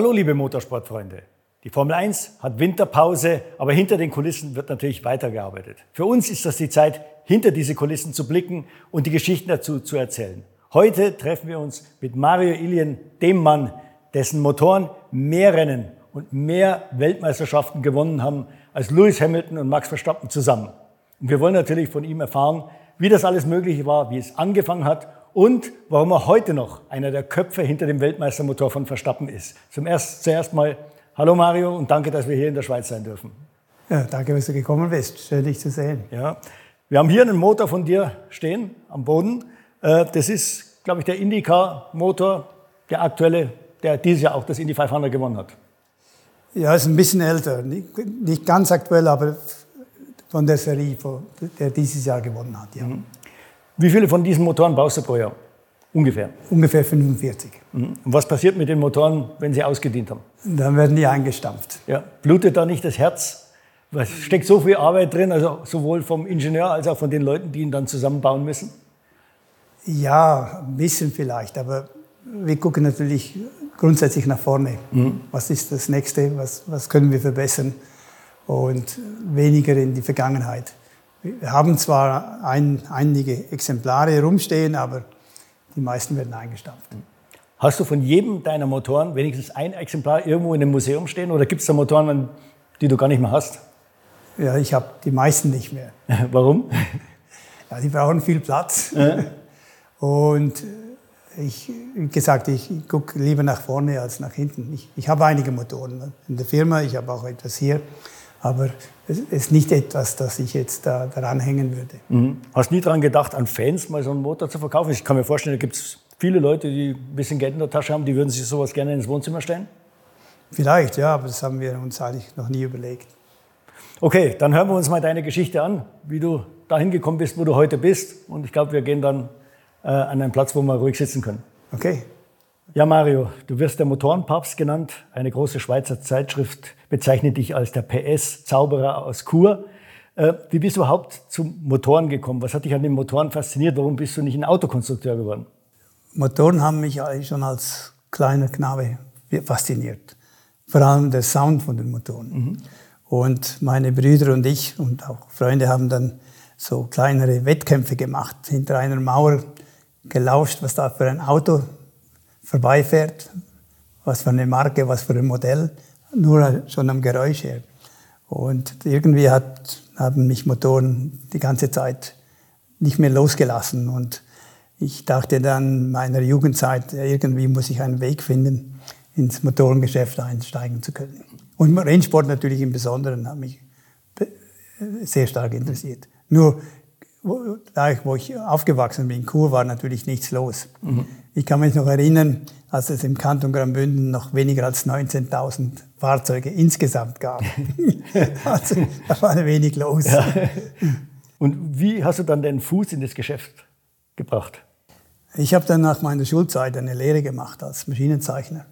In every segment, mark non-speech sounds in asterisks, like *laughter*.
Hallo liebe Motorsportfreunde. Die Formel 1 hat Winterpause, aber hinter den Kulissen wird natürlich weitergearbeitet. Für uns ist das die Zeit, hinter diese Kulissen zu blicken und die Geschichten dazu zu erzählen. Heute treffen wir uns mit Mario Ilien, dem Mann, dessen Motoren mehr Rennen und mehr Weltmeisterschaften gewonnen haben als Lewis Hamilton und Max Verstappen zusammen. Und wir wollen natürlich von ihm erfahren, wie das alles möglich war, wie es angefangen hat und warum er heute noch einer der Köpfe hinter dem Weltmeistermotor von Verstappen ist. Zum erst, zuerst mal Hallo Mario und danke, dass wir hier in der Schweiz sein dürfen. Ja, danke, dass du gekommen bist. Schön, dich zu sehen. Ja, wir haben hier einen Motor von dir stehen am Boden. Äh, das ist, glaube ich, der IndyCar-Motor, der aktuelle, der dieses Jahr auch das Indy 500 gewonnen hat. Ja, ist ein bisschen älter. Nicht ganz aktuell, aber von der Serie, der dieses Jahr gewonnen hat. Ja. Mhm. Wie viele von diesen Motoren baust du pro Jahr? Ungefähr? Ungefähr 45. Mhm. Und was passiert mit den Motoren, wenn sie ausgedient haben? Dann werden die eingestampft. Ja. Blutet da nicht das Herz? Es steckt so viel Arbeit drin, also sowohl vom Ingenieur als auch von den Leuten, die ihn dann zusammenbauen müssen? Ja, ein bisschen vielleicht, aber wir gucken natürlich grundsätzlich nach vorne. Mhm. Was ist das Nächste? Was, was können wir verbessern? Und weniger in die Vergangenheit. Wir haben zwar ein, einige Exemplare rumstehen, aber die meisten werden eingestampft. Hast du von jedem deiner Motoren wenigstens ein Exemplar irgendwo in einem Museum stehen oder gibt es da Motoren, die du gar nicht mehr hast? Ja, ich habe die meisten nicht mehr. *laughs* Warum? Ja, die brauchen viel Platz. Ja. *laughs* Und ich, wie gesagt, ich gucke lieber nach vorne als nach hinten. Ich, ich habe einige Motoren in der Firma, ich habe auch etwas hier. Aber es ist nicht etwas, das ich jetzt da, daran hängen würde. Mhm. Hast du nie daran gedacht, an Fans mal so einen Motor zu verkaufen? Ich kann mir vorstellen, da gibt es viele Leute, die ein bisschen Geld in der Tasche haben, die würden sich sowas gerne ins Wohnzimmer stellen? Vielleicht, ja, aber das haben wir uns eigentlich noch nie überlegt. Okay, dann hören wir uns mal deine Geschichte an, wie du dahin gekommen bist, wo du heute bist. Und ich glaube, wir gehen dann äh, an einen Platz, wo wir ruhig sitzen können. Okay. Ja, Mario, du wirst der Motorenpapst genannt. Eine große Schweizer Zeitschrift bezeichnet dich als der PS-Zauberer aus Chur. Äh, wie bist du überhaupt zum Motoren gekommen? Was hat dich an den Motoren fasziniert? Warum bist du nicht ein Autokonstrukteur geworden? Motoren haben mich schon als kleiner Knabe fasziniert. Vor allem der Sound von den Motoren. Mhm. Und meine Brüder und ich und auch Freunde haben dann so kleinere Wettkämpfe gemacht, hinter einer Mauer gelauscht, was da für ein Auto vorbeifährt, was für eine Marke, was für ein Modell, nur schon am Geräusch her. Und irgendwie hat, haben mich Motoren die ganze Zeit nicht mehr losgelassen. Und ich dachte dann meiner Jugendzeit, irgendwie muss ich einen Weg finden, ins Motorengeschäft einsteigen zu können. Und Rennsport natürlich im Besonderen hat mich sehr stark interessiert. Nur da ich, wo ich aufgewachsen bin, in Chur, war natürlich nichts los. Mhm. Ich kann mich noch erinnern, als es im Kanton Graubünden noch weniger als 19.000 Fahrzeuge insgesamt gab. *laughs* also da war ein wenig los. Ja. Und wie hast du dann den Fuß in das Geschäft gebracht? Ich habe dann nach meiner Schulzeit eine Lehre gemacht als Maschinenzeichner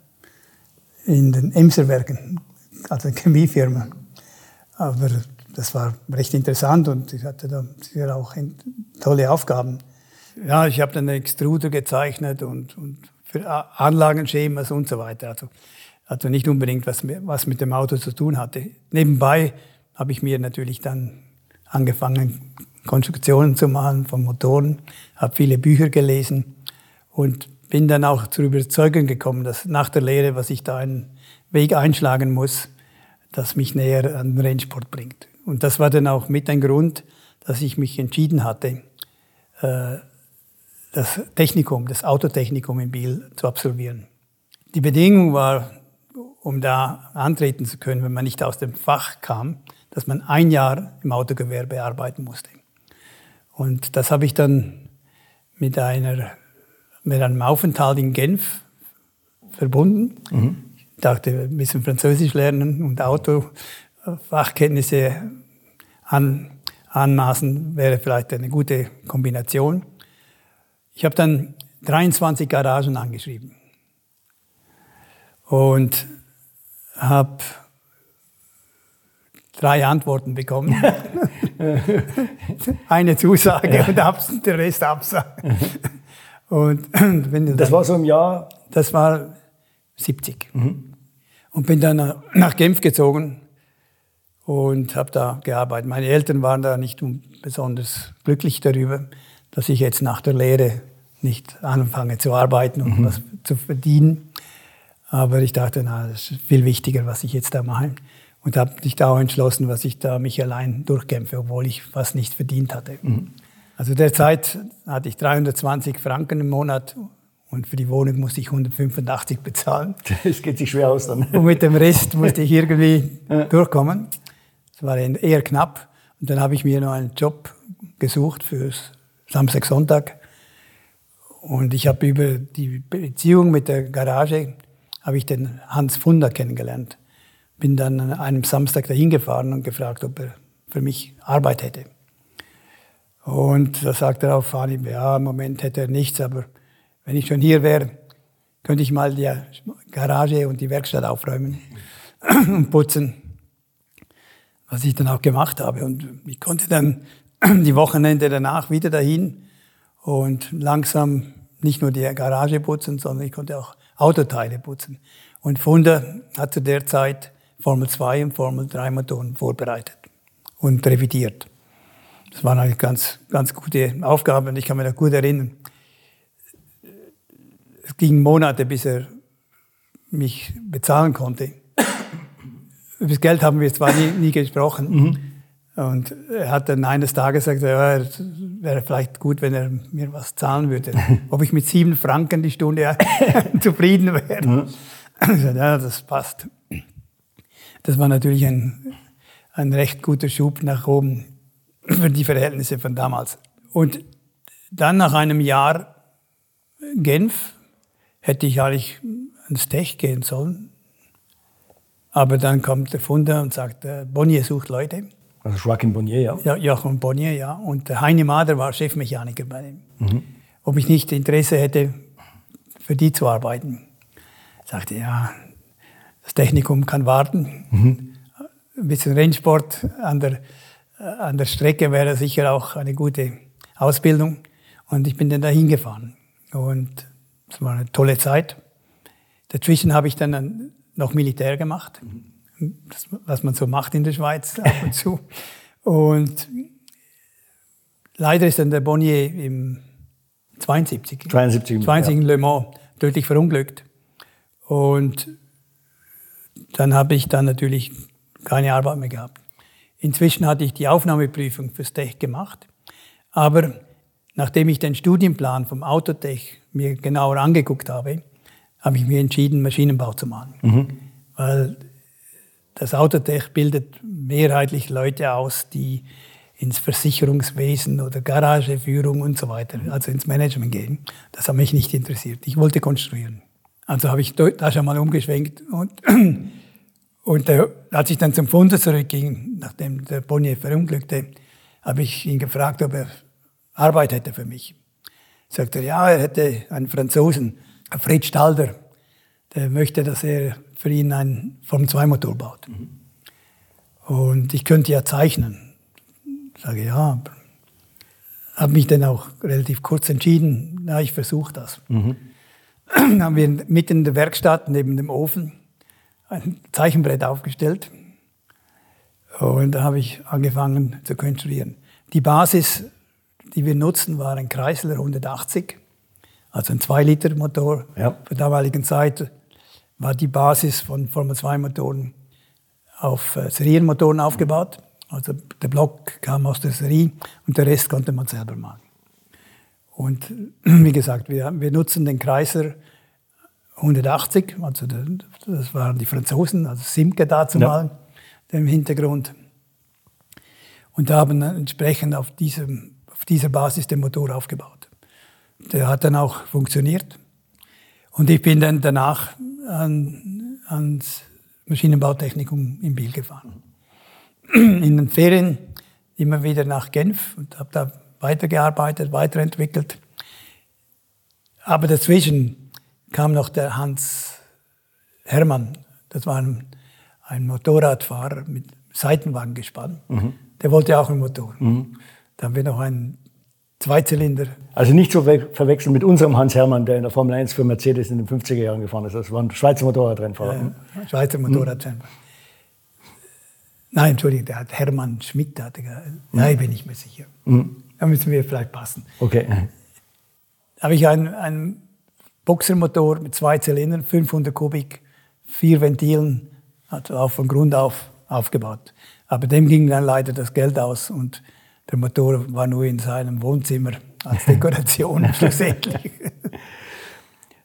in den Emserwerken, also Chemiefirma. Aber das war recht interessant und ich hatte da sicher auch tolle Aufgaben. Ja, ich habe dann Extruder gezeichnet und, und für Anlagenschemas und so weiter. Also, also nicht unbedingt was, was mit dem Auto zu tun hatte. Nebenbei habe ich mir natürlich dann angefangen, Konstruktionen zu machen von Motoren, habe viele Bücher gelesen und bin dann auch zur Überzeugung gekommen, dass nach der Lehre, was ich da einen Weg einschlagen muss, das mich näher an den Rennsport bringt. Und das war dann auch mit ein Grund, dass ich mich entschieden hatte, äh, das Technikum, das Autotechnikum in Biel zu absolvieren. Die Bedingung war, um da antreten zu können, wenn man nicht aus dem Fach kam, dass man ein Jahr im Autogewerbe arbeiten musste. Und das habe ich dann mit, einer, mit einem Aufenthalt in Genf verbunden. Mhm. Ich dachte, wir müssen Französisch lernen und Auto Fachkenntnisse an, anmaßen, wäre vielleicht eine gute Kombination. Ich habe dann 23 Garagen angeschrieben und habe drei Antworten bekommen. *laughs* Eine Zusage und der Rest Absage. Und *clears throat* wenn das war so im Jahr? Das war 70. Mhm. Und bin dann nach Genf gezogen und habe da gearbeitet. Meine Eltern waren da nicht besonders glücklich darüber, dass ich jetzt nach der Lehre nicht anfange zu arbeiten und mhm. was zu verdienen. Aber ich dachte, na, das ist viel wichtiger, was ich jetzt da mache. Und habe mich da auch entschlossen, was ich da mich allein durchkämpfe, obwohl ich fast nichts verdient hatte. Mhm. Also derzeit hatte ich 320 Franken im Monat und für die Wohnung musste ich 185 bezahlen. *laughs* Das geht sich schwer aus dann. Und mit dem Rest musste ich irgendwie *laughs* durchkommen. Das war eher knapp. Und dann habe ich mir noch einen Job gesucht für Samstag, Sonntag. Und ich habe über die Beziehung mit der Garage habe ich den Hans Funder kennengelernt. Bin dann an einem Samstag dahin gefahren und gefragt, ob er für mich Arbeit hätte. Und da sagte er auf Anhieb, ja, im Moment hätte er nichts, aber wenn ich schon hier wäre, könnte ich mal die Garage und die Werkstatt aufräumen *clears throat* und putzen, was ich dann auch gemacht habe. Und ich konnte dann *clears throat* die Wochenende danach wieder dahin und langsam nicht nur die Garage putzen, sondern ich konnte auch Autoteile putzen. Und Funder hat zu der Zeit Formel 2 und Formel 3 Motoren vorbereitet und revidiert. Das waren eigentlich ganz, ganz gute Aufgaben und ich kann mich da gut erinnern es ging Monate, bis er mich bezahlen konnte. Über das Geld haben wir zwar nie, nie gesprochen. Mhm. Und er hat dann eines Tages gesagt, ja, es wäre vielleicht gut, wenn er mir was zahlen würde. *laughs* Ob ich mit sieben Franken die Stunde *laughs* *laughs* zufrieden wäre. Mhm. ja, das passt. Das war natürlich ein, ein recht guter Schub nach oben für die Verhältnisse von damals. Und dann nach einem Jahr Genf hätte ich eigentlich ans Tech gehen sollen. Aber dann kommt der Funder und sagt, äh, Bonnier sucht Leute. Also Joachim Bonnier, ja. Ja, Joachim Bonnier, ja. Und der Heine Mader war Chefmechaniker bei ihm. Mhm. Ob ich nicht Interesse hätte, für die zu arbeiten. Ich sagte, ja, das Technikum kann warten. Mhm. Ein bisschen Rennsport an der, an der Strecke wäre sicher auch eine gute Ausbildung. Und ich bin dann dahin gefahren. Und das war eine tolle Zeit. Dazwischen habe ich dann noch Militär gemacht, das, was man so macht in der Schweiz ab und zu. *laughs* Und leider ist dann der Bonnier im 72, 72, 72 in Le Mans tödlich verunglückt. Und dann habe ich dann natürlich keine Arbeit mehr gehabt. Inzwischen hatte ich die Aufnahmeprüfung fürs Tech gemacht, aber nachdem ich den Studienplan vom Autotech mir genauer angeguckt habe, habe ich mir entschieden, Maschinenbau zu machen. Mhm. Weil das Autotech bildet mehrheitlich Leute aus, die ins Versicherungswesen oder Garageführung und so weiter, also ins Management gehen. Das hat mich nicht interessiert. Ich wollte konstruieren. Also habe ich da schon mal umgeschwenkt und, *clears throat* und äh, als ich dann zum Funder zurückging, nachdem der Bonnier verunglückte, habe ich ihn gefragt, ob er Arbeit hätte für mich. Sagt er, ja, er hätte einen Franzosen, Fritz Stalder, der möchte, dass er für ihn einen Formel-2-Motor baut. Mhm. Und ich könnte ja zeichnen. Sage ja, habe mich dann auch relativ kurz entschieden, na, ich versuche das. Mhm. Dann haben wir mitten in der Werkstatt neben dem Ofen ein Zeichenbrett aufgestellt und da habe ich angefangen zu konstruieren. Die Basis die wir nutzen, war ein Chrysler 180, also ein 2-Liter-Motor. Ja. Zur damaligen Zeit war die Basis von Formel-2-Motoren auf äh, Serienmotoren aufgebaut. Also der Block kam aus der Serie und der Rest konnte man selber machen. Und *clears throat* wie gesagt, wir, wir nutzen den Chrysler 180, also das waren die Franzosen, also Simke dazu ja. im Hintergrund. Und haben entsprechend auf diesem dieser Basis den Motor aufgebaut. Der hat dann auch funktioniert. Und ich bin dann danach an, ans Maschinenbautechnikum in Biel gefahren. In den Ferien immer wieder nach Genf und habe da weitergearbeitet, weiterentwickelt. Aber dazwischen kam noch der Hans Hermann. Das war ein, ein Motorradfahrer mit Seitenwagengespann. Mhm. Der wollte auch einen Motor. Mhm. Da haben wir noch einen Zweizylinder. Also nicht zu verwechseln mit unserem Hans Hermann, der in der Formel 1 für Mercedes in den 50er Jahren gefahren ist. Das war ein Schweizer Motorradrennfahrer. Ja, Schweizer Motorradrennfahrer. Hm. Nein, Entschuldigung, der hat Hermann Schmidt. Hatte, nein, bin ich mir sicher. Hm. Da müssen wir vielleicht passen. Okay. Da habe ich einen, einen Boxermotor mit zwei Zylindern, 500 Kubik, vier Ventilen, also auch von Grund auf aufgebaut. Aber dem ging dann leider das Geld aus und der Motor war nur in seinem Wohnzimmer als Dekoration *laughs* schlussendlich.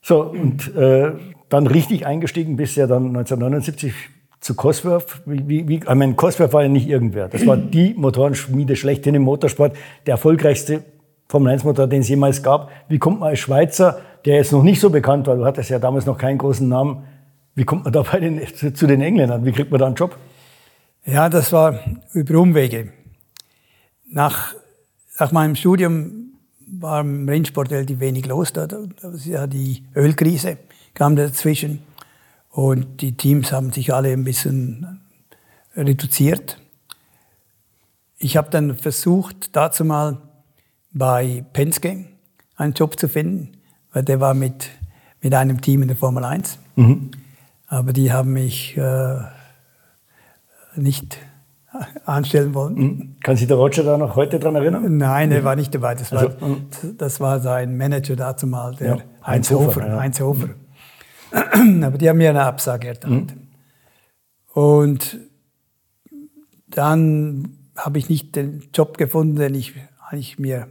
So, und äh, dann richtig eingestiegen bist du ja dann 1979 zu Cosworth. Wie, wie, ich meine, Cosworth war ja nicht irgendwer. Das war die Motorenschmiede schlechthin im Motorsport, der erfolgreichste Formel-1-Motor, den es jemals gab. Wie kommt man als Schweizer, der jetzt noch nicht so bekannt war, du hattest ja damals noch keinen großen Namen, wie kommt man da bei den, zu, zu den Engländern? Wie kriegt man da einen Job? Ja, das war über Umwege. Nach, nach meinem Studium war im Rennsport relativ wenig los. Da, da ja die Ölkrise kam dazwischen und die Teams haben sich alle ein bisschen reduziert. Ich habe dann versucht, dazu mal bei Penske einen Job zu finden, weil der war mit, mit einem Team in der Formel 1. Mhm. Aber die haben mich äh, nicht anstellen wollen. Mhm. Kann sich der Roger da noch heute dran erinnern? Nein, er war nicht dabei. Das, also, war, mhm. das war sein Manager dazu mal, der ja, Heinz, Hofer. Hofer ja. Heinz Hofer. *clears throat* Aber die haben mir eine Absage erteilt. Mhm. Und dann habe ich nicht den Job gefunden, den ich eigentlich mir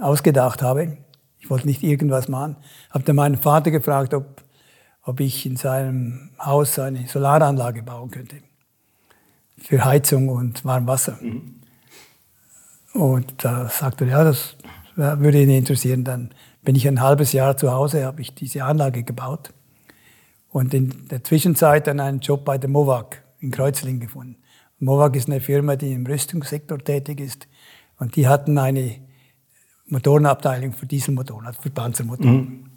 ausgedacht habe. Ich wollte nicht irgendwas machen. Habe dann meinen Vater gefragt, ob, ob ich in seinem Haus eine Solaranlage bauen könnte für Heizung und Warmwasser. Mhm. Und da sagte er, ja, das würde ihn interessieren. Dann bin ich ein halbes Jahr zu Hause, habe ich diese Anlage gebaut und in der Zwischenzeit dann einen Job bei der Movak in Kreuzlingen gefunden. Movak ist eine Firma, die im Rüstungssektor tätig ist und die hatten eine Motorenabteilung für Dieselmotoren, also für Panzermotoren. Mhm.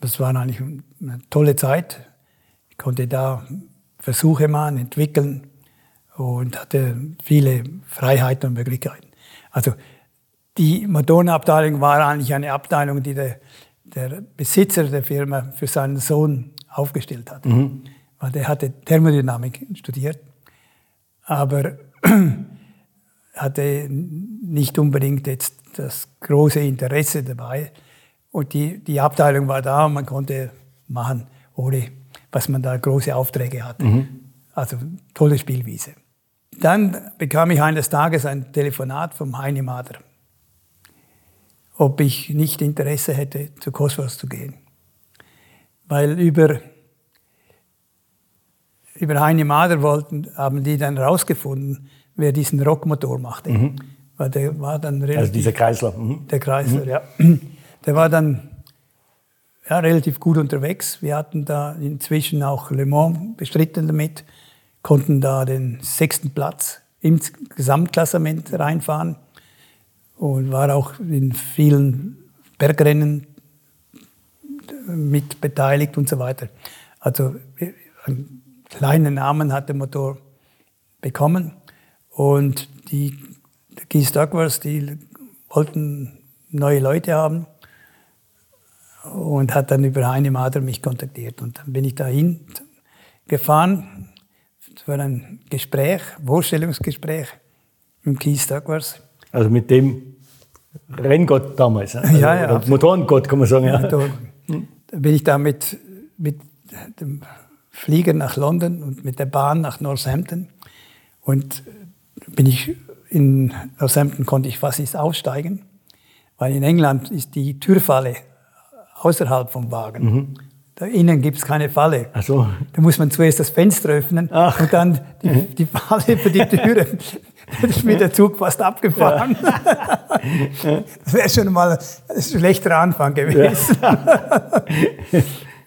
Das war eigentlich eine tolle Zeit. Ich konnte da Versuche machen, entwickeln und hatte viele Freiheiten und Möglichkeiten. Also die Motorenabteilung war eigentlich eine Abteilung, die der, der Besitzer der Firma für seinen Sohn aufgestellt hat. Mhm. Weil der hatte Thermodynamik studiert, aber *clears throat* hatte nicht unbedingt jetzt das große Interesse dabei. Und die, die Abteilung war da und man konnte machen, ohne was man da große Aufträge hatte. Mhm. Also tolle Spielwiese. Dann bekam ich eines Tages ein Telefonat vom Heini Mader, ob ich nicht Interesse hätte, zu Cosmos zu gehen. Weil über, über Heini Mader wollten, haben die dann herausgefunden, wer diesen Rockmotor machte. Mhm. Weil der war dann relativ, also dieser Kreisler. Mhm. Der Kreisler, mhm. ja. Der war dann ja, relativ gut unterwegs. Wir hatten da inzwischen auch Le Mans bestritten damit konnten da den sechsten Platz im Gesamtklassement reinfahren und war auch in vielen Bergrennen mit beteiligt und so weiter. Also einen kleinen Namen hat der Motor bekommen und die Keith Douglas, die wollten neue Leute haben und hat dann über Heine Mader mich kontaktiert und dann bin ich dahin gefahren es war ein Gespräch, Vorstellungsgespräch im Keith Douglas. Also mit dem Renngott damals, also ja, ja, Motorengott kann man sagen. Ja. Da bin ich da mit, mit dem Flieger nach London und mit der Bahn nach Northampton. Und bin ich in Northampton konnte ich fast nicht aussteigen, weil in England ist die Türfalle außerhalb vom Wagen. Mhm. Da innen gibt es keine Falle. Ach so. Da muss man zuerst das Fenster öffnen Ach. und dann die, die Falle für die Türe. Da ist mir der Zug fast abgefahren. Ja. Das wäre schon mal ein schlechter Anfang gewesen. Ja.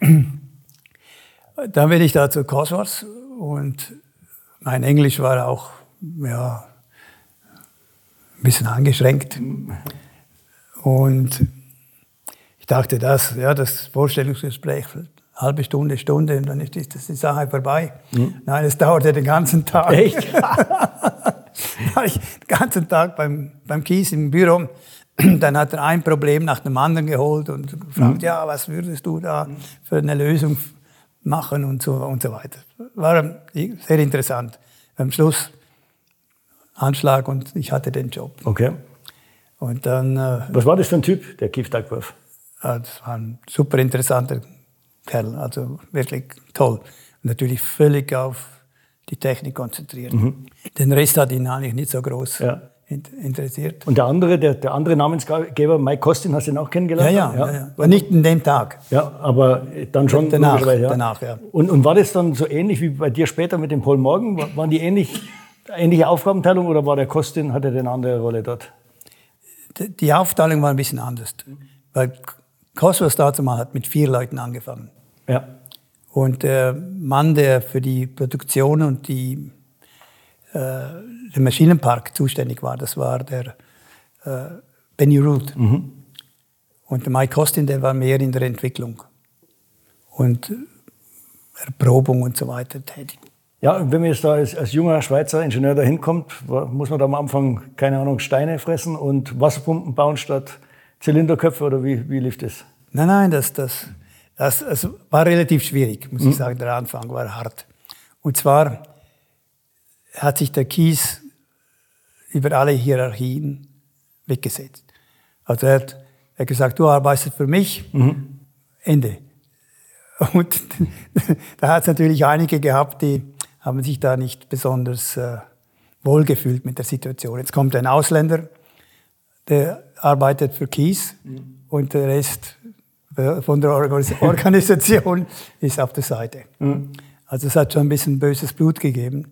*laughs* dann bin ich da zu Cosworth und mein Englisch war auch ja, ein bisschen angeschränkt. Und ich dachte, das, ja, das Vorstellungsgespräch, halbe Stunde, Stunde, und dann ist die Sache vorbei. Mhm. Nein, es dauerte den ganzen Tag. Echt? *laughs* war ich den ganzen Tag beim, beim Kies im Büro. Dann hat er ein Problem nach dem anderen geholt und gefragt, mhm. ja, was würdest du da für eine Lösung machen und so, und so weiter. War sehr interessant. Am Schluss Anschlag und ich hatte den Job. Okay. Und dann. Äh, Was war das für ein Typ, der Duckworth? Das war ein super interessanter Kerl, also wirklich toll. Natürlich völlig auf die Technik konzentriert. Mhm. Den Rest hat ihn eigentlich nicht so groß ja. interessiert. Und der andere, der, der andere Namensgeber, Mike Kostin, hast du ihn auch kennengelernt? Ja, ja, ja. ja. War nicht in dem Tag. Ja, aber dann schon danach. Ja. danach ja. Und, und war das dann so ähnlich wie bei dir später mit dem Paul Morgan? Waren die ähnlich, ähnliche Aufgabenteilung oder war der Kostin, hatte der eine andere Rolle dort? Die Aufteilung war ein bisschen anders. Weil Cosmos dazu mal hat mit vier Leuten angefangen. Ja. Und der Mann, der für die Produktion und die, äh, den Maschinenpark zuständig war, das war der äh, Benny Root. Mhm. Und der Mike Costin, der war mehr in der Entwicklung und Erprobung und so weiter tätig. Ja, wenn man jetzt da als, als junger Schweizer Ingenieur da hinkommt, muss man da am Anfang, keine Ahnung, Steine fressen und Wasserpumpen bauen statt Zylinderköpfe oder wie, wie lief das? Nein, nein, das, das, das, das war relativ schwierig, muss mhm. ich sagen. Der Anfang war hart. Und zwar hat sich der Kies über alle Hierarchien weggesetzt. Also er hat, er hat gesagt, du arbeitest für mich, mhm. Ende. *laughs* Und da hat es natürlich einige gehabt, die haben sich da nicht besonders äh, wohlgefühlt mit der Situation. Jetzt kommt ein Ausländer, der arbeitet für Kies mhm. und der Rest von der *laughs* Organisation ist auf der Seite. Mhm. Also es hat schon ein bisschen böses Blut gegeben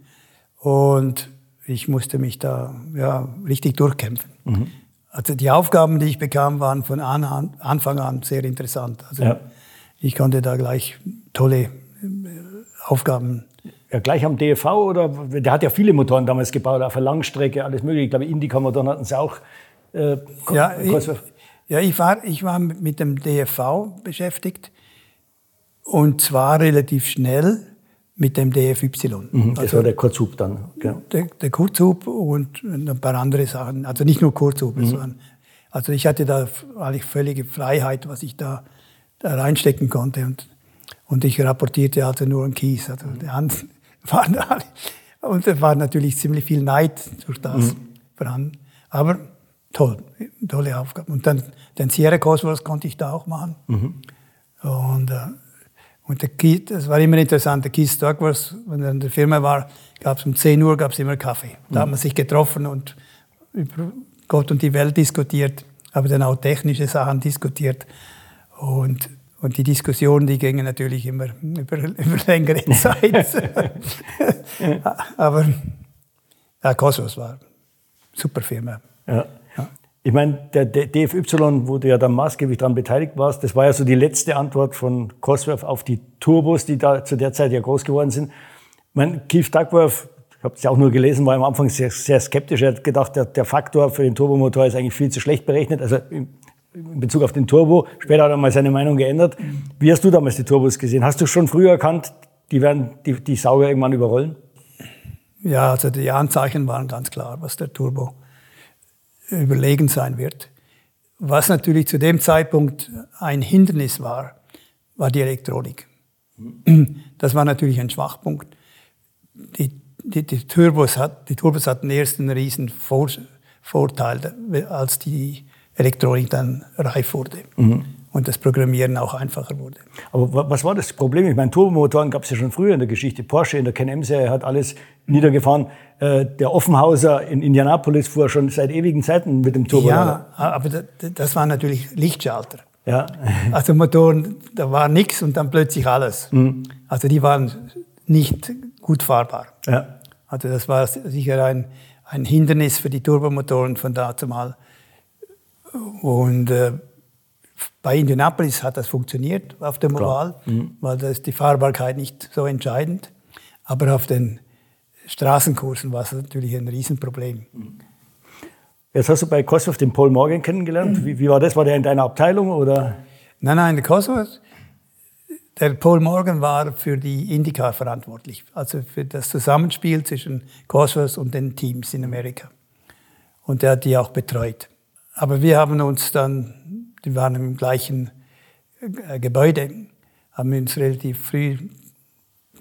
und ich musste mich da ja, richtig durchkämpfen. Mhm. Also die Aufgaben, die ich bekam, waren von Anfang an sehr interessant. Also ja. ich konnte da gleich tolle äh, Aufgaben ja, gleich am DFV oder der hat ja viele Motoren damals gebaut, auf der Langstrecke, alles mögliche. Ich glaube, Indica-Motoren hatten sie auch. Äh, ja, ich, ja, ich war, ich war mit dem DFV beschäftigt und zwar relativ schnell mit dem DFY. Mhm, das also, war der Kurzhub dann. Genau. Der, der Kurzhub und ein paar andere Sachen. Also nicht nur Kurzhub. Mhm. Waren, also ich hatte da eigentlich völlige Freiheit, was ich da, da reinstecken konnte. Und, und ich rapportierte also nur einen Kies. Also die anderen waren alle, und es war natürlich ziemlich viel Neid durch das mhm. vorhanden. Aber toll, tolle Aufgabe. Und dann den Sierra Cosmos konnte ich da auch machen. Mhm. Und, äh, und der Kies, das war immer interessant, der Keith Douglas, wenn er in der Firma war, gab es um 10 Uhr gab's immer Kaffee. Da mhm. hat man sich getroffen und über Gott und die Welt diskutiert, aber dann auch technische Sachen diskutiert. Und, und die Diskussionen, die gingen natürlich immer über, *laughs* über längere *laughs* Zeit. aber ja, Cosmos war eine super Firma. Ja. Ich meine, der DFY, wo du ja dann maßgeblich daran beteiligt warst, das war ja so die letzte Antwort von Cosworth auf die Turbos, die da zu der Zeit ja groß geworden sind. Ich meine, Keith Duckworth, ich habe es ja auch nur gelesen, war am Anfang sehr, sehr skeptisch. Er hat gedacht, der, der Faktor für den Turbomotor ist eigentlich viel zu schlecht berechnet. Also in, Bezug auf den Turbo. Später hat er mal seine Meinung geändert. Wie hast du damals die Turbos gesehen? Hast du schon früher erkannt, die werden die, die Sauger irgendwann überrollen? Ja, also die Anzeichen waren ganz klar, was der Turbo überlegen sein wird. Was natürlich zu dem Zeitpunkt ein Hindernis war, war die Elektronik. Das war natürlich ein Schwachpunkt. Die, die, die, Turbos, hat, die Turbos hatten erst einen riesen Vor, Vorteil, als die Elektronik dann reif wurde. Mhm und das Programmieren auch einfacher wurde. Aber was war das Problem? Ich meine, Turbomotoren gab es ja schon früher in der Geschichte. Porsche in der Can-Am-Serie hat alles niedergefahren. Äh, der Offenhauser in Indianapolis fuhr schon seit ewigen Zeiten mit dem Turbo. Ja, aber das waren natürlich Lichtschalter. Ja. *laughs* Also Motoren, da war nichts und dann plötzlich alles. Mhm. Also die waren nicht gut fahrbar. Ja. Also das war sicher ein, ein Hindernis für die Turbomotoren von da zumal. Und äh, bei Indianapolis hat das funktioniert auf dem Oval, mhm. weil da ist die Fahrbarkeit nicht so entscheidend. Aber auf den Straßenkursen war es natürlich ein Riesenproblem. Jetzt hast du bei Cosworth den Paul Morgan kennengelernt. Wie, wie, war das? War der in deiner Abteilung oder? Nein, nein, der Cosworth, der Paul Morgan war für die IndyCar verantwortlich, also für das Zusammenspiel zwischen Cosworth und den Teams in Amerika. Und er hat die auch betreut. Aber wir haben uns dann, wir waren im gleichen äh, Gebäude, haben uns relativ früh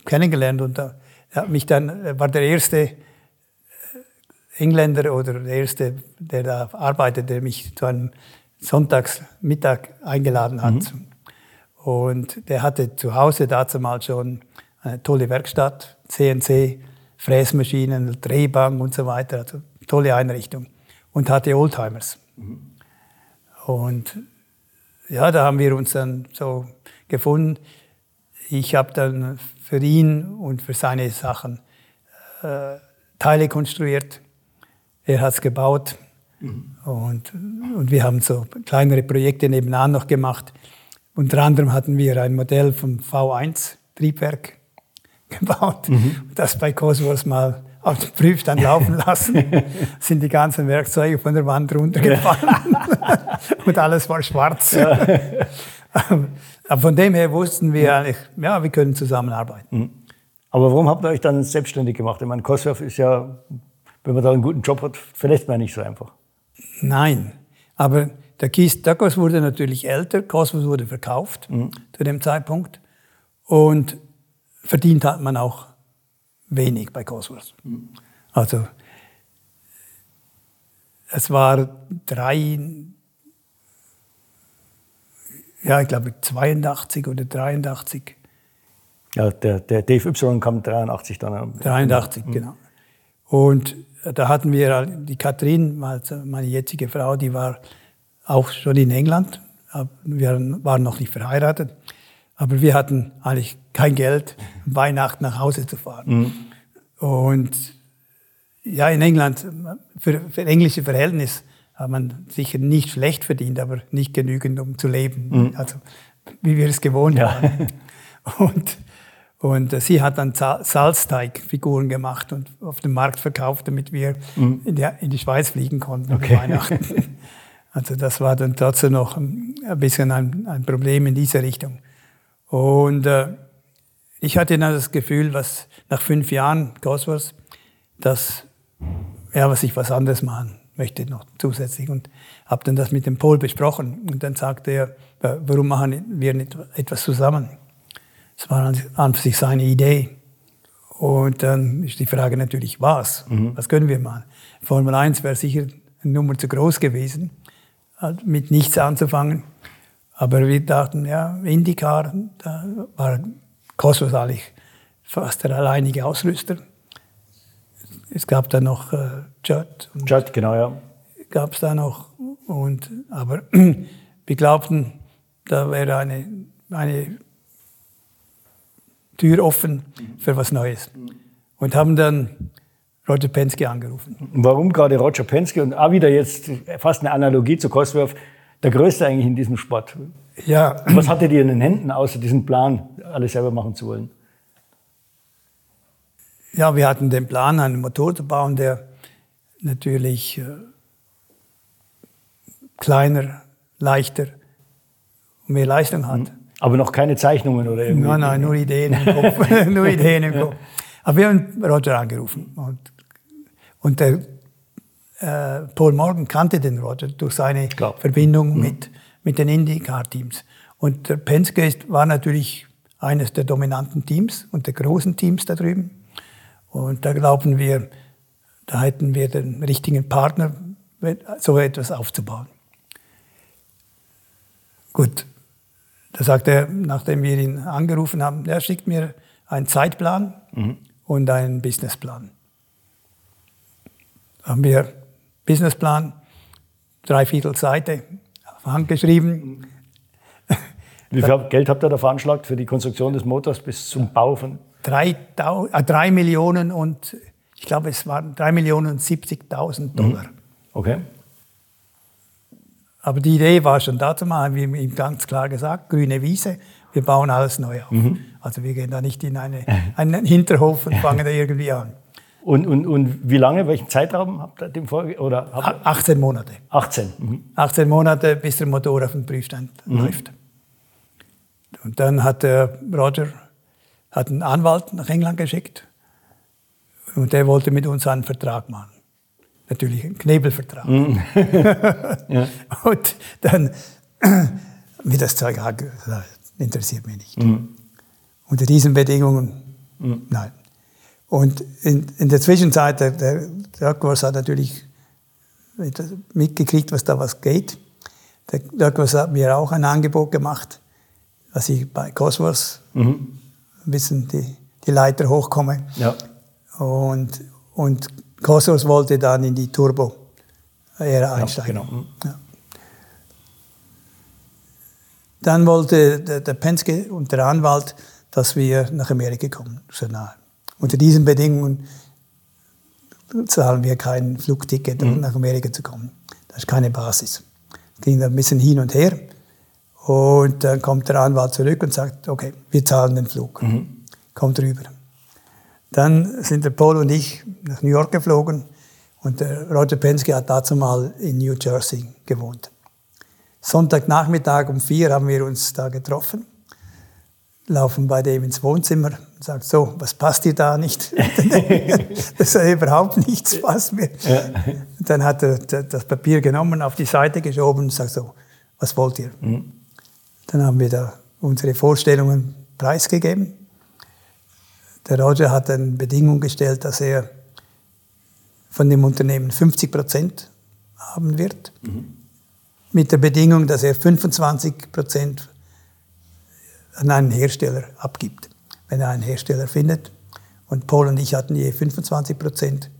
kennengelernt und er hat mich dann, war der erste äh, Engländer oder der erste, der da arbeitet, der mich zu einem Sonntagsmittag eingeladen hat. Mhm. Und der hatte zu Hause dazu mal schon eine tolle Werkstatt, CNC, Fräsmaschinen, Drehbank und so weiter, also tolle Einrichtung. Und hatte Oldtimers. Mhm. Und ja, da haben wir uns dann so gefunden. Ich habe dann für ihn und für seine Sachen äh, Teile konstruiert. Er hat es gebaut. Mhm. Und, und wir haben so kleinere Projekte nebenan noch gemacht. Unter anderem hatten wir ein Modell vom V1 Triebwerk *laughs* gebaut, mhm. das bei Cosworth mal auf den Prüfstand laufen lassen, *laughs* sind die ganzen Werkzeuge von der Wand runtergefallen *laughs* und alles war schwarz. Ja. *laughs* Aber von dem her wussten wir eigentlich, ja, wir können zusammenarbeiten. Mhm. Aber warum habt ihr euch dann selbstständig gemacht? Ich meine, Cosworth ist ja, wenn man da einen guten Job hat, verlässt man nicht so einfach. Nein, aber der Keith Douglas wurde natürlich älter, Cosmos wurde verkauft mhm. zu dem Zeitpunkt und verdient hat man auch wenig bei Cosmos. Mhm. Also es war drei, ja, ich glaube 82 oder 83. Ja, der, der Dave Y kam 83 dann. 83, mhm. genau. Und da hatten wir die Katrin, meine jetzige Frau, die war auch schon in England. Wir waren noch nicht verheiratet. Aber wir hatten eigentlich kein Geld, Weihnachten nach Hause zu fahren. Mhm. Und ja, in England, für, für englische Verhältnis, hat man sicher nicht schlecht verdient, aber nicht genügend, um zu leben. Mhm. Also, wie wir es gewohnt ja. waren. *laughs* Und, und sie hat dann Salzteigfiguren gemacht und auf dem Markt verkauft, damit wir mhm. in, die, in, die, Schweiz fliegen konnten okay. Weihnachten. *laughs* Also das war dann trotzdem noch ein bisschen ein, ein Problem in diese Richtung. Und äh, ich hatte dann das Gefühl, was nach fünf Jahren Cosworth, dass, ja, was ich was anderes machen möchte noch zusätzlich. Und habe dann das mit dem Paul besprochen. Und dann sagte er, warum machen wir nicht etwas zusammen? Das war an sich seine Idee. Und dann ist die Frage natürlich, was? Mhm. Was können wir machen? Formel 1 wäre sicher eine Nummer zu groß gewesen mit nichts anzufangen. Aber wir dachten, ja, IndyCar, da war Cosmos eigentlich fast der alleinige Ausrüster. Es gab da noch äh, Judd. Judd, genau, ja. Gab es da noch. Und, aber *clears throat* wir glaubten, da wäre eine, eine Tür offen für was Neues. Und haben dann Roger Penske angerufen. Warum gerade Roger Penske und auch wieder jetzt fast eine Analogie zu Cosworth, der Größte eigentlich in diesem Sport? Ja. Was hattet ihr in den Händen, außer diesen Plan, alles selber machen zu wollen? Ja, wir hatten den Plan, einen Motor zu bauen, der natürlich äh, kleiner, leichter und mehr Leistung hat. Aber noch keine Zeichnungen oder irgendwie? Nein, nein, nur Ideen im Kopf. *laughs* *laughs* nur Ideen im Kopf. Aber wir haben Roger angerufen und und der äh, Paul Morgan kannte den Roger durch seine Klar. Verbindung mhm. mit, mit den IndyCar-Teams. Und der Penske ist, war natürlich eines der dominanten Teams und der großen Teams da drüben. Und da glauben wir, da hätten wir den richtigen Partner, so etwas aufzubauen. Gut, da sagt er, nachdem wir ihn angerufen haben, er schickt mir einen Zeitplan mhm. und einen Businessplan haben wir Businessplan, dreiviertel Seite, auf Hand geschrieben. Wie viel Geld habt ihr da veranschlagt für die Konstruktion des Motors bis zum Bau von? Drei, äh, drei Millionen und ich glaube, es waren drei Millionen und 70.000 Dollar. Mhm. Okay. Aber die Idee war schon dazu mal, haben wir ihm ganz klar gesagt, grüne Wiese, wir bauen alles neu auf. Mhm. Also wir gehen da nicht in eine, einen Hinterhof und *laughs* fangen da irgendwie an. Und, und, und wie lange, welchen Zeitraum habt ihr dem Folge? Oder 18 Monate. 18. Mhm. 18 Monate, bis der Motor auf dem Prüfstand mhm. läuft. Und dann hat der Roger hat einen Anwalt nach England geschickt und der wollte mit uns einen Vertrag machen. Natürlich einen Knebelvertrag. Mm. *laughs* ja. Und dann, *clears throat* wie das Zeug das interessiert mich nicht. Mm. Unter diesen Bedingungen, mm. nein. Und in, in der Zwischenzeit, der, der Douglas hat natürlich mitgekriegt, was da was geht. Der Douglas hat mir auch ein Angebot gemacht, dass ich bei Cosmos mhm. ein bisschen die, die Leiter hochkomme. Ja. Und, und Cosmos wollte dann in die Turbo-Ära einsteigen. Ja, genau. Mhm. ja. Dann wollte der, der Penske und der Anwalt, dass wir nach Amerika kommen. So nahe. Unter diesen Bedingungen zahlen wir kein Flugticket, um mhm. nach Amerika zu kommen. Das ist keine Basis. Es ging ein bisschen hin und her. Und dann kommt der Anwalt zurück und sagt, okay, wir zahlen den Flug. Mhm. Kommt rüber. Dann sind der Paul und ich nach New York geflogen und der Roger Penske hat dazu mal in New Jersey gewohnt. Sonntagnachmittag um vier haben wir uns da getroffen laufen bei dem ins Wohnzimmer und sagen, so, was passt dir da nicht? *laughs* das ist überhaupt nichts passt mir. Ja. Dann hat er das Papier genommen, auf die Seite geschoben und sagt so, was wollt ihr? Mhm. Dann haben wir da unsere Vorstellungen preisgegeben. Der Roger hat eine Bedingung gestellt, dass er von dem Unternehmen 50 Prozent haben wird, mhm. mit der Bedingung, dass er 25 Prozent an einen Hersteller abgibt. Wenn er einen Hersteller findet. Und Paul und ich hatten je 25 Prozent.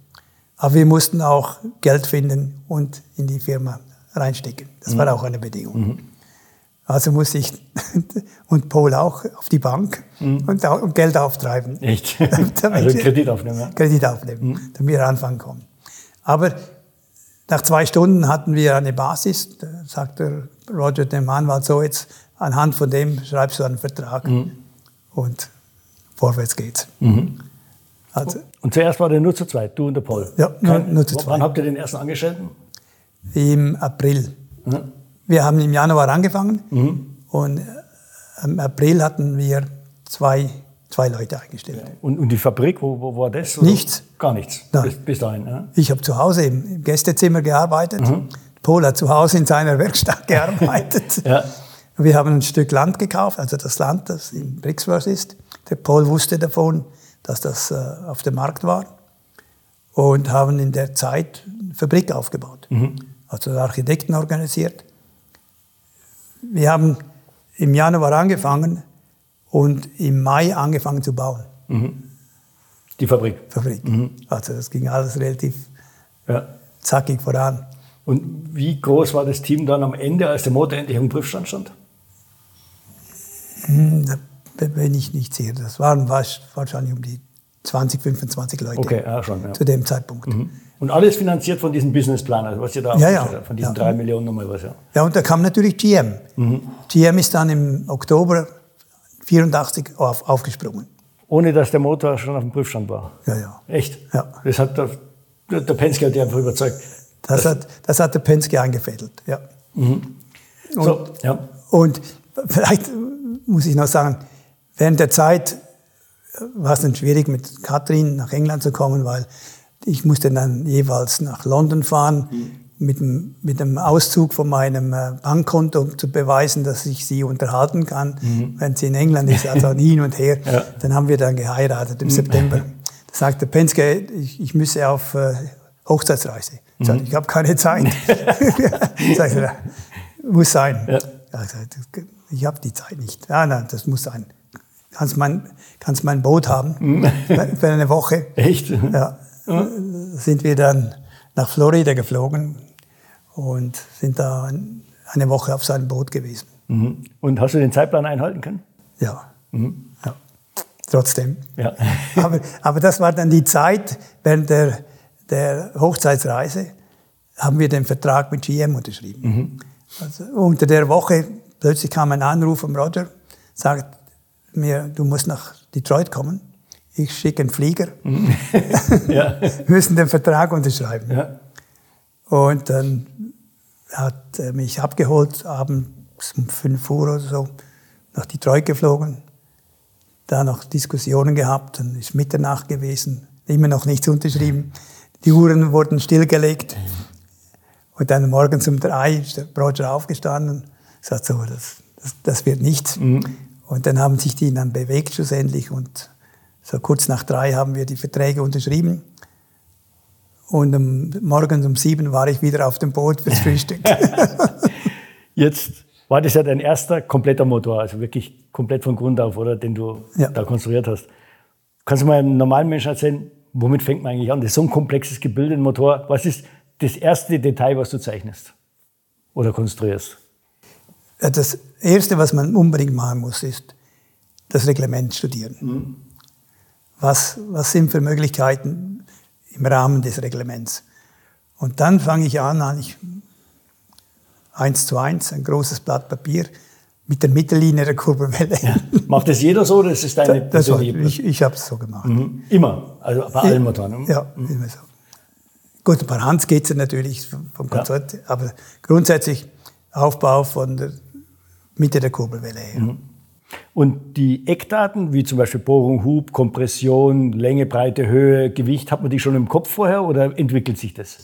Aber wir mussten auch Geld finden und in die Firma reinstecken. Das mhm. war auch eine Bedingung. Mhm. Also musste ich *laughs* und Paul auch auf die Bank mhm. und, und, Geld auftreiben. Echt? *laughs* also Kredit aufnehmen. Kredit aufnehmen, mhm. damit wir anfangen können. Aber nach zwei Stunden hatten wir eine Basis. Da sagte Roger dem Anwalt so, jetzt anhand von dem schreibst du einen Vertrag mhm. und vorwärts geht's. Mhm. Also, und zuerst war der nur zu zweit, du und der Paul? Ja, nur, nur zu zweit. Wann habt ihr den ersten Angestellten? Im April. Mhm. Wir haben im Januar angefangen mhm. und äh, im April hatten wir zwei, zwei Leute eingestellt. Ja. Und, und die Fabrik, wo, wo war das? Oder? Nichts. Gar nichts? Nein. Bis, bis dahin? Ja. Ich habe zu Hause im Gästezimmer gearbeitet. Mhm. Paul hat zu Hause in seiner *laughs* Werkstatt gearbeitet. ja. Wir haben ein Stück Land gekauft, also das Land, das in Brixworth ist. Der Paul wusste davon, dass das äh, auf dem Markt war und haben in der Zeit eine Fabrik aufgebaut. Mhm. Also Architekten organisiert. Wir haben im Januar angefangen und im Mai angefangen zu bauen. Mhm. Die Fabrik? Fabrik. Mhm. Also das ging alles relativ ja. zackig voran. Und wie groß war das Team dann am Ende, als der Motor endlich im Prüfstand stand? Hm, da bin ich nicht sicher. Das waren wahrscheinlich um die 20, 25 Leute okay, ja, schon, ja. zu dem Zeitpunkt. Mhm. Und alles finanziert von diesem Businessplan, also was ihr da ja, ja. von diesen drei Millionen nochmal was, ja. Ja, und da kam natürlich GM. Mhm. GM ist dann im Oktober 84 auf, aufgesprungen. Ohne dass der Motor schon auf dem Prüfstand war? Ja, ja. Echt? Ja. Das hat der, der Penske hat dich einfach überzeugt. Das, hat, das hat der Penske eingefädelt, ja. Mhm. Und, so, ja. Und vielleicht muss ich noch sagen, während der Zeit war es dann schwierig, mit Katrin nach England zu kommen, weil ich musste dann jeweils nach London fahren mhm. mit, dem, mit dem Auszug von meinem äh, Bankkonto, um zu beweisen, dass ich sie unterhalten kann, mhm. wenn sie in England ist, also *laughs* hin und her. ja. Dann haben wir dann geheiratet im mhm. September. *laughs* Da sagte Penske, ich, ich müsse auf äh, Hochzeitsreise. Ich, sagte, mhm. ich habe keine Zeit. *laughs* ich sagte, muss sein. Ja. Ich habe die Zeit nicht. Ja, nein, das muss sein. Kannst mein, kannst mein Boot haben *laughs* mhm. für eine Woche. Echt? Ja. Sind wir dann nach Florida geflogen und sind da eine Woche auf seinem Boot gewesen. Mhm. Und hast du den Zeitplan einhalten können? Ja. Mhm. ja. Trotzdem. Ja. *laughs* aber, aber das war dann die Zeit während der, der Hochzeitsreise, haben wir den Vertrag mit GM unterschrieben. Mhm. Also unter der Woche plötzlich kam ein Anruf vom Roger, sagt mir, du musst nach Detroit kommen. Ich schicke einen Flieger. *laughs* Ja. *laughs* Wir müssen den Vertrag unterschreiben. Ja. Und dann hat er mich abgeholt, abends um 5 Uhr oder so. nach Detroit geflogen, da noch Diskussionen gehabt, dann ist Mitternacht gewesen, immer noch nichts unterschrieben. Die Uhren wurden stillgelegt. Und dann morgens um drei ist der Roger aufgestanden und sagt so, das, das, das wird nichts. Mhm. Und dann haben sich die dann bewegt schlussendlich und so kurz nach drei haben wir die Verträge unterschrieben. Und um, morgens um sieben war ich wieder auf dem Boot fürs Frühstück. *laughs* Jetzt war das ja dein erster kompletter Motor, also wirklich komplett von Grund auf, oder, den du ja. da konstruiert hast. Kannst du mal einem normalen Menschen erzählen, womit fängt man eigentlich an? Das ist so ein komplexes Gebilde, ein Motor. Was ist das erste Detail, was du zeichnest oder konstruierst? Das Erste, was man unbedingt machen muss, ist das Reglement studieren. Mhm. Was, was sind für Möglichkeiten im Rahmen des Reglements? Und dann fange ich an, eigentlich eins zu eins, ein großes Blatt Papier mit der Mittellinie der Kurbelwelle. Ja. Macht das jeder so? *laughs* Das ist deine das war, Ich, ich habe es so gemacht. Mhm. Immer? Also bei allen Motoren? Ja, mhm. immer so. Gut, bei Hand geht es natürlich vom Konzert, ja. aber grundsätzlich Aufbau von der Mitte der Kurbelwelle her. Mhm. Und die Eckdaten, wie zum Beispiel Bohrung, Hub, Kompression, Länge, Breite, Höhe, Gewicht, hat man die schon im Kopf vorher oder entwickelt sich das?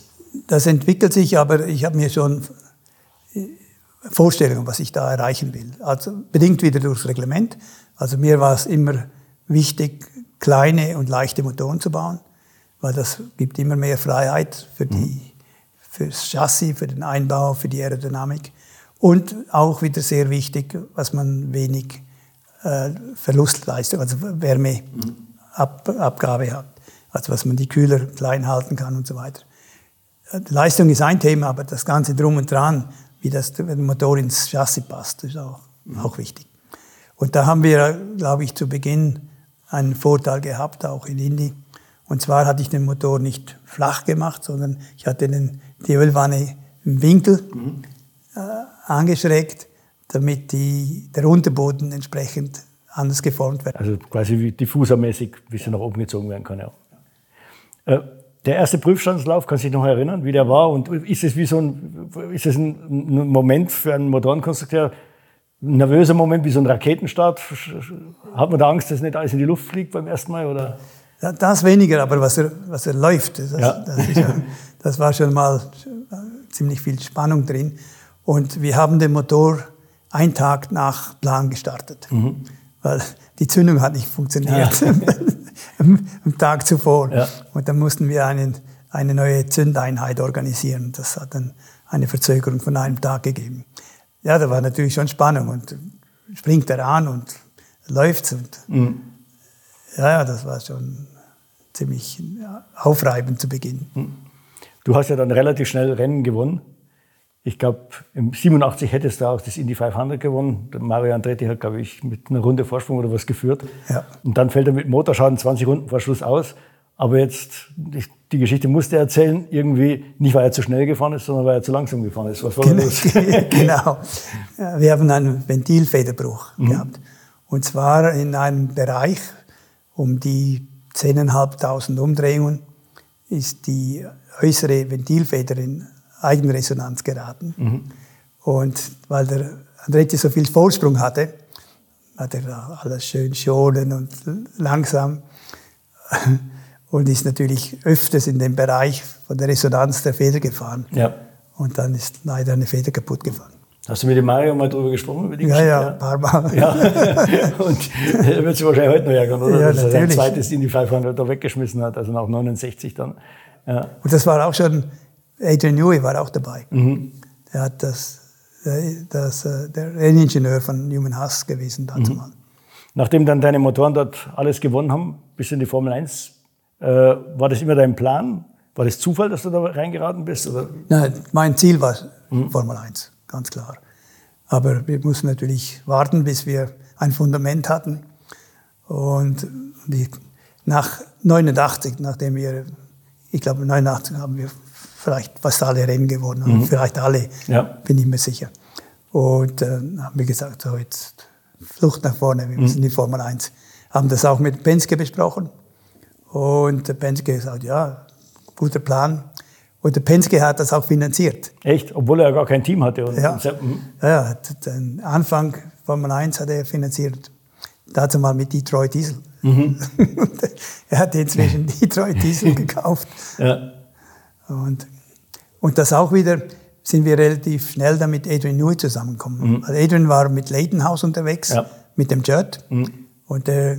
Das entwickelt sich, aber ich habe mir schon Vorstellungen, was ich da erreichen will. Also bedingt wieder durchs Reglement. Also mir war es immer wichtig, kleine und leichte Motoren zu bauen, weil das gibt immer mehr Freiheit für die, mhm. fürs Chassis, für den Einbau, für die Aerodynamik. Und auch wieder sehr wichtig, was man wenig äh, Verlustleistung, also Wärmeabgabe mhm. hat. Also was man die Kühler klein halten kann und so weiter. Äh, Leistung ist ein Thema, aber das Ganze drum und dran wie das der Motor ins Chassis passt. Ist auch, mhm. auch wichtig. Und da haben wir, glaube ich, zu Beginn einen Vorteil gehabt, auch in Indy. Und zwar hatte ich den Motor nicht flach gemacht, sondern ich hatte den, die Ölwanne im Winkel mhm. äh, angeschrägt, damit die, der Unterboden entsprechend anders geformt wird. Also quasi diffusermäßig ein bisschen nach oben gezogen werden kann. Ja. Äh, der erste Prüfstandslauf, kannst du dich noch erinnern, wie der war? Und ist es wie so ein, ist es ein Moment für einen Motorenkonstrukteur, ein nervöser Moment wie so ein Raketenstart? Hat man da Angst, dass nicht alles in die Luft fliegt beim ersten Mal? Oder? Das weniger, aber was er, was er läuft, das, ja. das, ja, das war schon mal ziemlich viel Spannung drin. Und wir haben den Motor einen Tag nach Plan gestartet, mhm. weil die Zündung hat nicht funktioniert. Ja. *laughs* am Tag zuvor. Ja. Und dann mussten wir einen, eine neue Zündeinheit organisieren. Das hat dann eine Verzögerung von einem Tag gegeben. Ja, da war natürlich schon Spannung und springt er an und läuft und mhm. ja, das war schon ziemlich aufreibend zu Beginn. Mhm. Du hast ja dann relativ schnell Rennen gewonnen. Ich glaube, im 87 hättest du auch das Indy 500 gewonnen. Mario Andretti hat, glaube ich, mit einer Runde Vorsprung oder was geführt. Ja. Und dann fällt er mit Motorschaden 20 Runden vor Schluss aus. Aber jetzt, die Geschichte musste er erzählen, irgendwie nicht, weil er zu schnell gefahren ist, sondern weil er zu langsam gefahren ist. Was war genau, los? *laughs* genau. Wir haben einen Ventilfederbruch mhm. gehabt. Und zwar in einem Bereich um die 10.500 Umdrehungen ist die äußere Ventilfeder in Eigenresonanz geraten. Mhm. Und weil der Andretti so viel Vorsprung hatte, hat er alles schön schonen und langsam *laughs* und ist natürlich öfters in den Bereich von der Resonanz der Feder gefahren. Ja. Und dann ist leider eine Feder kaputt gefahren. Hast du mit dem Mario mal darüber gesprochen? Über die ja, ja, ein paar Mal. Ja. *laughs* Und er wird sich wahrscheinlich heute noch ärgern, oder? Ja, Dass natürlich. er sein zweites Indy 500 da weggeschmissen hat, also nach 69 dann. Ja. Und das war auch schon Adrian Newey war auch dabei. Mhm. Der hat das, äh, das, äh, der Renningenieur von Newman Haas gewesen dazu mhm. Nachdem dann deine Motoren dort alles gewonnen haben, bis in die Formel 1, äh, war das immer dein Plan? War das Zufall, dass du da reingeraten bist? Oder? Nein, mein Ziel war mhm. Formel 1, ganz klar. Aber wir mussten natürlich warten, bis wir ein Fundament hatten. Und die, nach 89, nachdem wir, ich glaube 89 haben wir vielleicht fast alle Rennen gewonnen, mhm. vielleicht alle, ja. bin ich mir sicher. Und äh, haben wir gesagt, so jetzt Flucht nach vorne, wir müssen mhm. die Formel 1. Haben das auch mit Penske besprochen. Und der Penske gesagt, ja, guter Plan. Und der Penske hat das auch finanziert. Echt? Obwohl er gar kein Team hatte? ja. Mhm. ja, den Anfang Formel 1 hat er finanziert, dazu mal mit Detroit Diesel. Mhm. *laughs* er hat inzwischen *laughs* Detroit Diesel gekauft. Ja. Und, und das auch wieder sind wir relativ schnell dann mit Adrian Newey zusammengekommen. Mhm. Also Adrian war mit Leidenhaus unterwegs, ja. mit dem Jet. Mhm. Und er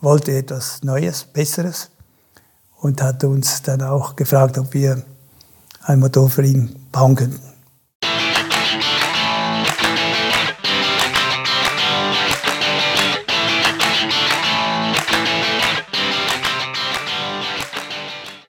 wollte etwas Neues, Besseres. Und hat uns dann auch gefragt, ob wir ein Motor für ihn bauen könnten.